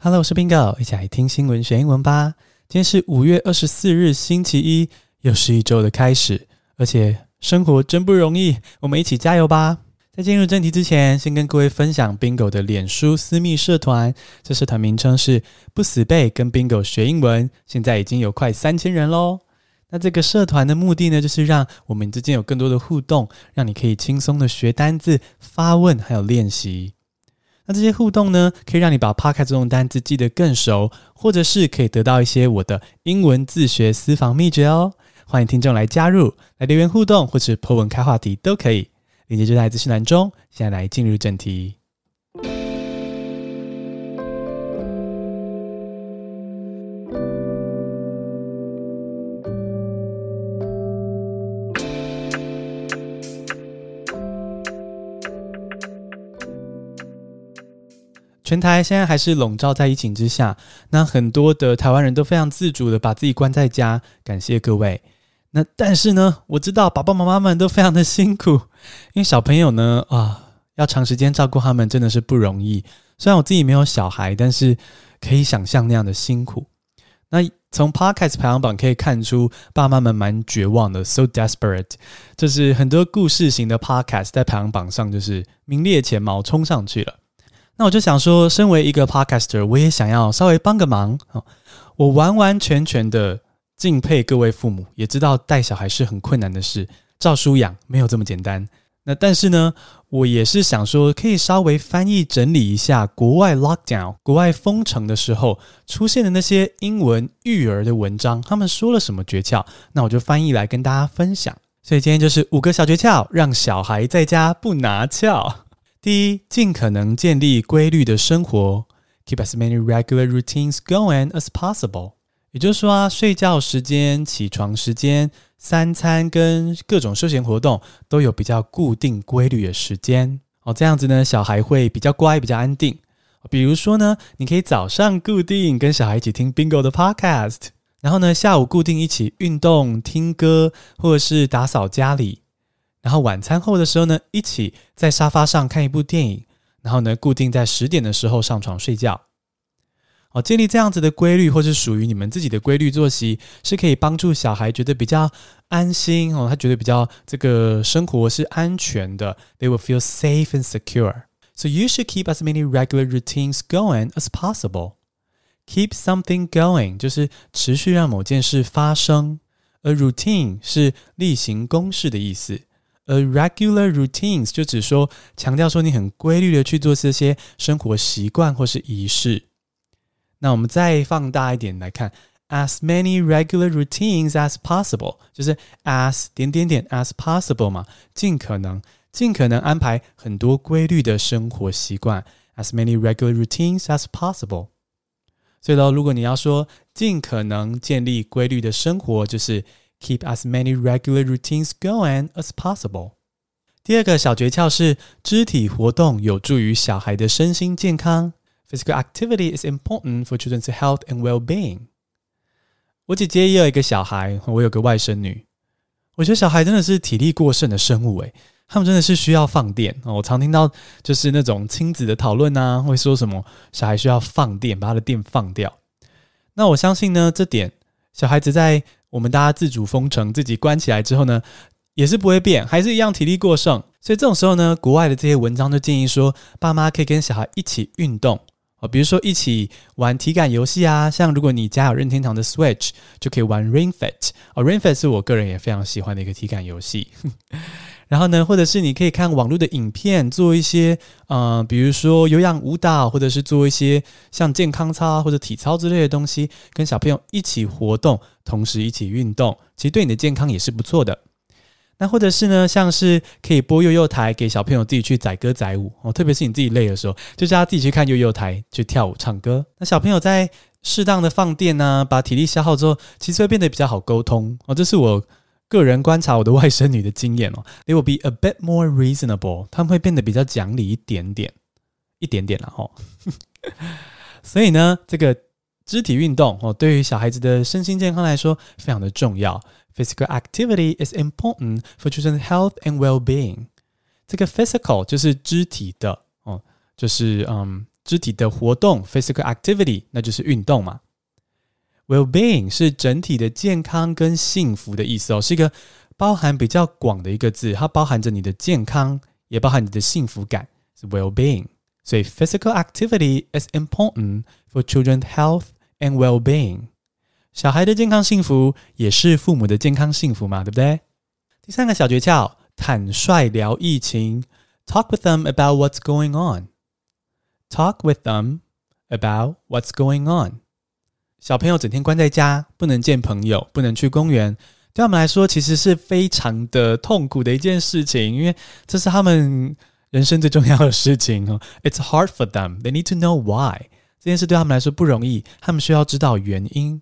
Hello，我是 Bingo，一起来听新闻学英文吧。今天是五月二十四日，星期一，又是一周的开始，而且生活真不容易，我们一起加油吧。在进入正题之前，先跟各位分享 Bingo 的脸书私密社团，这社团名称是不死背跟 Bingo 学英文，现在已经有快三千人喽。那这个社团的目的呢，就是让我们之间有更多的互动，让你可以轻松的学单字、发问还有练习。那这些互动呢，可以让你把 Podcast 这种单字记得更熟，或者是可以得到一些我的英文自学私房秘诀哦。欢迎听众来加入，来留言互动，或是破文开话题都可以。链接就在资讯栏中。现在来进入正题。全台现在还是笼罩在疫情之下，那很多的台湾人都非常自主的把自己关在家，感谢各位。那但是呢，我知道爸爸妈妈们都非常的辛苦，因为小朋友呢啊，要长时间照顾他们真的是不容易。虽然我自己没有小孩，但是可以想象那样的辛苦。那从 Podcast 排行榜可以看出，爸妈们蛮绝望的，so desperate。就是很多故事型的 Podcast 在排行榜上就是名列前茅，冲上去了。那我就想说，身为一个 podcaster，我也想要稍微帮个忙。我完完全全的敬佩各位父母，也知道带小孩是很困难的事，照书养没有这么简单。那但是呢，我也是想说，可以稍微翻译整理一下国外 lockdown、国外封城的时候出现的那些英文育儿的文章，他们说了什么诀窍？那我就翻译来跟大家分享。所以今天就是五个小诀窍，让小孩在家不拿翘。第一，尽可能建立规律的生活，keep as many regular routines going as possible。也就是说啊，睡觉时间、起床时间、三餐跟各种休闲活动都有比较固定规律的时间哦。这样子呢，小孩会比较乖、比较安定。比如说呢，你可以早上固定跟小孩一起听 Bingo 的 Podcast，然后呢，下午固定一起运动、听歌或者是打扫家里。然后晚餐后的时候呢，一起在沙发上看一部电影，然后呢，固定在十点的时候上床睡觉。哦，建立这样子的规律，或是属于你们自己的规律作息，是可以帮助小孩觉得比较安心哦，他觉得比较这个生活是安全的。They will feel safe and secure. So you should keep as many regular routines going as possible. Keep something going 就是持续让某件事发生，A routine 是例行公事的意思。A regular routines 就只说强调说你很规律的去做这些生活习惯或是仪式。那我们再放大一点来看，as many regular routines as possible，就是 as 点点点 as possible 嘛，尽可能尽可能安排很多规律的生活习惯，as many regular routines as possible。所以呢，如果你要说尽可能建立规律的生活，就是。Keep as many regular routines going as possible。第二个小诀窍是肢体活动有助于小孩的身心健康。Physical activity is important for children's health and well-being。我姐姐也有一个小孩，我有个外甥女。我觉得小孩真的是体力过剩的生物，诶，他们真的是需要放电。我常听到就是那种亲子的讨论啊，会说什么小孩需要放电，把他的电放掉。那我相信呢，这点小孩子在。我们大家自主封城，自己关起来之后呢，也是不会变，还是一样体力过剩。所以这种时候呢，国外的这些文章就建议说，爸妈可以跟小孩一起运动哦，比如说一起玩体感游戏啊，像如果你家有任天堂的 Switch，就可以玩 Ring Fit 哦，Ring Fit 是我个人也非常喜欢的一个体感游戏。然后呢，或者是你可以看网络的影片，做一些呃，比如说有氧舞蹈，或者是做一些像健康操或者体操之类的东西，跟小朋友一起活动，同时一起运动，其实对你的健康也是不错的。那或者是呢，像是可以播幼幼台给小朋友自己去载歌载舞哦，特别是你自己累的时候，就叫他自己去看幼幼台去跳舞唱歌。那小朋友在适当的放电呢，把体力消耗之后，其实会变得比较好沟通哦。这是我。个人观察我的外甥女的经验哦，they will be a bit more reasonable，他们会变得比较讲理一点点，一点点了哈。所以呢，这个肢体运动哦，对于小孩子的身心健康来说非常的重要。Physical activity is important for children's health and well-being。这个 physical 就是肢体的哦，就是嗯。肢体的活动 （physical activity），那就是运动嘛。Well-being 是整体的健康跟幸福的意思哦，是一个包含比较广的一个字，它包含着你的健康，也包含你的幸福感，是 well-being。所以 physical activity is important for children's health and well-being。小孩的健康幸福也是父母的健康幸福嘛，对不对？第三个小诀窍，坦率聊疫情，talk with them about what's going on。talk with them about what's going on。小朋友整天关在家，不能见朋友，不能去公园，对他们来说其实是非常的痛苦的一件事情，因为这是他们人生最重要的事情哦。It's hard for them. They need to know why. 这件事对他们来说不容易，他们需要知道原因。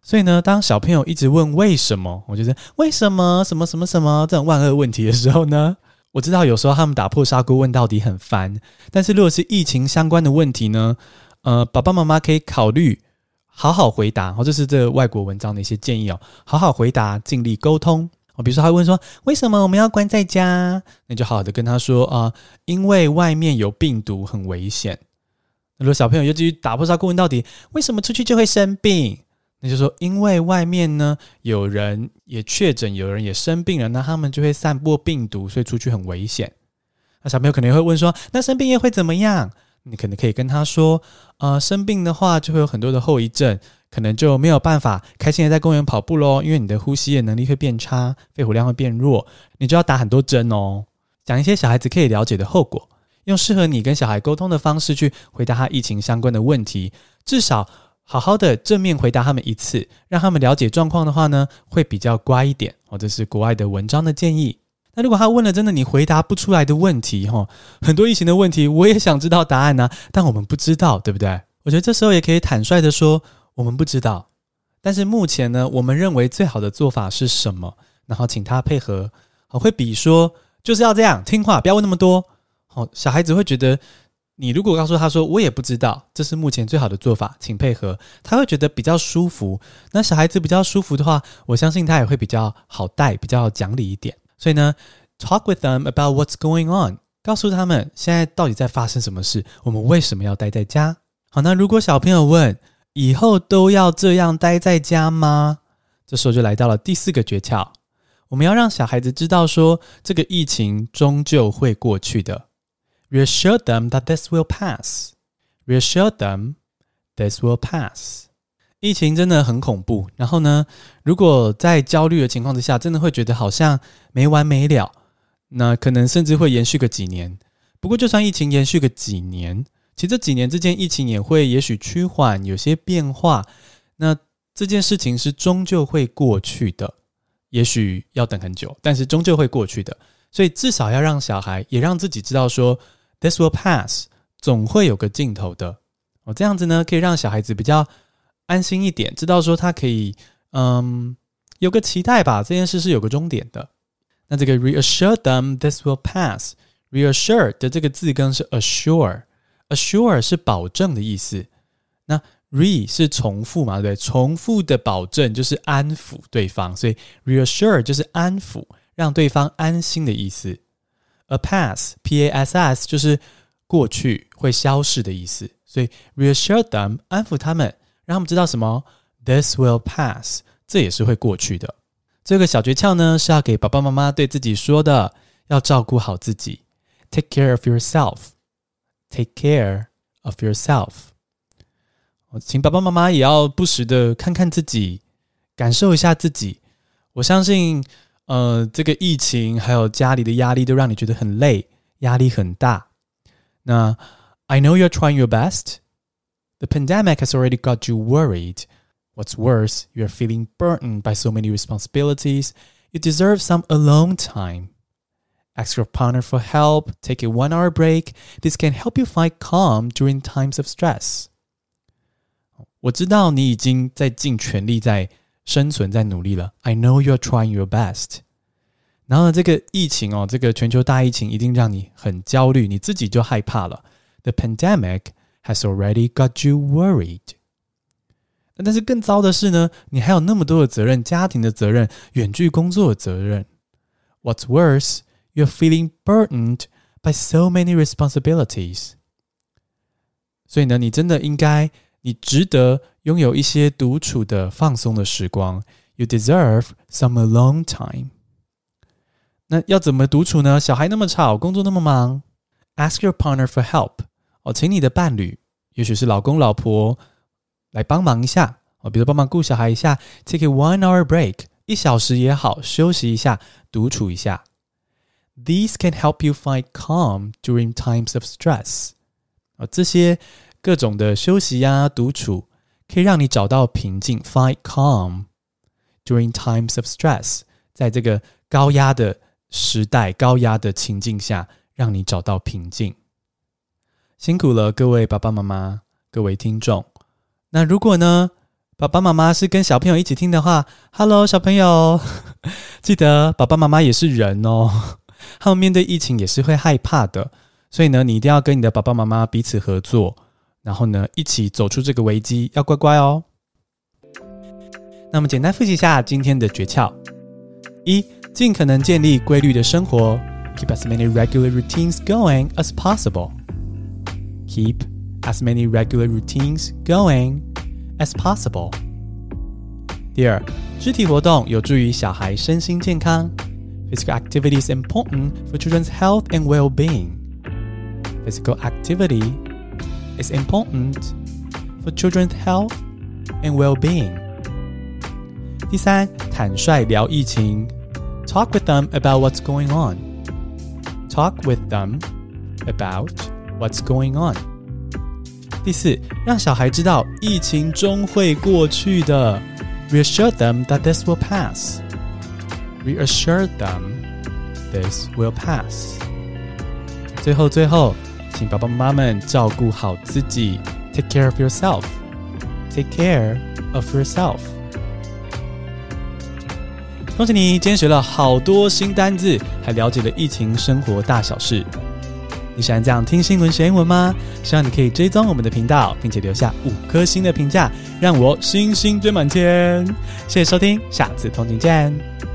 所以呢，当小朋友一直问为什么，我觉得为什么什么什么什么这种万恶问题的时候呢，我知道有时候他们打破砂锅问到底很烦，但是如果是疫情相关的问题呢，呃，爸爸妈妈可以考虑。好好回答，哦，这是这外国文章的一些建议哦。好好回答，尽力沟通哦。比如说，他问说：“为什么我们要关在家？”那就好好的跟他说啊，因为外面有病毒，很危险。如果小朋友又继续打破砂锅问到底，为什么出去就会生病？那就说，因为外面呢有人也确诊，有人也生病了，那他们就会散播病毒，所以出去很危险。那小朋友可能会问说：“那生病又会怎么样？”你可能可以跟他说，呃，生病的话就会有很多的后遗症，可能就没有办法开心的在公园跑步喽，因为你的呼吸的能力会变差，肺活量会变弱，你就要打很多针哦。讲一些小孩子可以了解的后果，用适合你跟小孩沟通的方式去回答他疫情相关的问题，至少好好的正面回答他们一次，让他们了解状况的话呢，会比较乖一点。哦，这是国外的文章的建议。那如果他问了真的你回答不出来的问题，哈，很多疫情的问题，我也想知道答案呢，但我们不知道，对不对？我觉得这时候也可以坦率的说，我们不知道。但是目前呢，我们认为最好的做法是什么？然后请他配合，好，会比说就是要这样听话，不要问那么多。好，小孩子会觉得，你如果告诉他说我也不知道，这是目前最好的做法，请配合，他会觉得比较舒服。那小孩子比较舒服的话，我相信他也会比较好带，比较讲理一点。所以呢，talk with them about what's going on，告诉他们现在到底在发生什么事，我们为什么要待在家？好，那如果小朋友问，以后都要这样待在家吗？这时候就来到了第四个诀窍，我们要让小孩子知道说，这个疫情终究会过去的。Reassure them that this will pass. Reassure them this will pass. 疫情真的很恐怖，然后呢，如果在焦虑的情况之下，真的会觉得好像没完没了，那可能甚至会延续个几年。不过，就算疫情延续个几年，其实这几年之间，疫情也会也许趋缓，有些变化。那这件事情是终究会过去的，也许要等很久，但是终究会过去的。所以至少要让小孩也让自己知道说，this will pass，总会有个尽头的。哦，这样子呢，可以让小孩子比较。安心一点，知道说他可以，嗯，有个期待吧。这件事是有个终点的。那这个 reassure them this will pass。reassure 的这个字根是 assure，assure 是保证的意思。那 re 是重复嘛，对？重复的保证就是安抚对方，所以 reassure 就是安抚，让对方安心的意思。a pass，p a s s 就是过去会消逝的意思，所以 reassure them 安抚他们。让他们知道什么？This will pass，这也是会过去的。这个小诀窍呢，是要给爸爸妈妈对自己说的，要照顾好自己，take care of yourself，take care of yourself。我请爸爸妈妈也要不时的看看自己，感受一下自己。我相信，呃，这个疫情还有家里的压力都让你觉得很累，压力很大。那 I know you're trying your best。The pandemic has already got you worried. What's worse, you are feeling burdened by so many responsibilities. You deserve some alone time. Ask your partner for help, take a one hour break. This can help you find calm during times of stress. I know you're trying your best best。然后呢，这个疫情哦，这个全球大疫情一定让你很焦虑，你自己就害怕了。The pandemic has already got you worried. worried。那但是更糟的是呢，你还有那么多的责任，家庭的责任，远距工作的责任。What's worse, you're feeling burdened by so many responsibilities. responsibilities。所以呢，你真的应该，你值得拥有一些独处的、放松的时光。You deserve some alone time. time。那要怎么独处呢？小孩那么吵，工作那么忙。Ask your partner for help。哦，请你的伴侣，也许是老公老婆，来帮忙一下。哦，比如帮忙顾小孩一下，Take a one hour break，一小时也好，休息一下，独处一下。These can help you find calm during times of stress。啊，这些各种的休息呀、独处，可以让你找到平静，find calm during times of stress。在这个高压的时代、高压的情境下，让你找到平静。辛苦了，各位爸爸妈妈，各位听众。那如果呢，爸爸妈妈是跟小朋友一起听的话，Hello，小朋友，记得爸爸妈妈也是人哦，他们面对疫情也是会害怕的，所以呢，你一定要跟你的爸爸妈妈彼此合作，然后呢，一起走出这个危机，要乖乖哦。那么简单复习一下今天的诀窍：一，尽可能建立规律的生活，Keep as many regular routines going as possible。Keep as many regular routines going as possible. 第二，肢体活动有助于小孩身心健康。Physical activity is important for children's health and well-being. Physical activity is important for children's health and well-being. 第三，坦率聊疫情。Talk with them about what's going on. Talk with them about What's going on？第四，让小孩知道疫情终会过去的。Reassure them that this will pass. Reassure them this will pass. 最后，最后，请爸爸妈妈们照顾好自己。Take care of yourself. Take care of yourself. 恭喜你，今天学了好多新单字，还了解了疫情生活大小事。你喜欢这样听新闻学英文吗？希望你可以追踪我们的频道，并且留下五颗星的评价，让我星星堆满天。谢谢收听，下次同频见。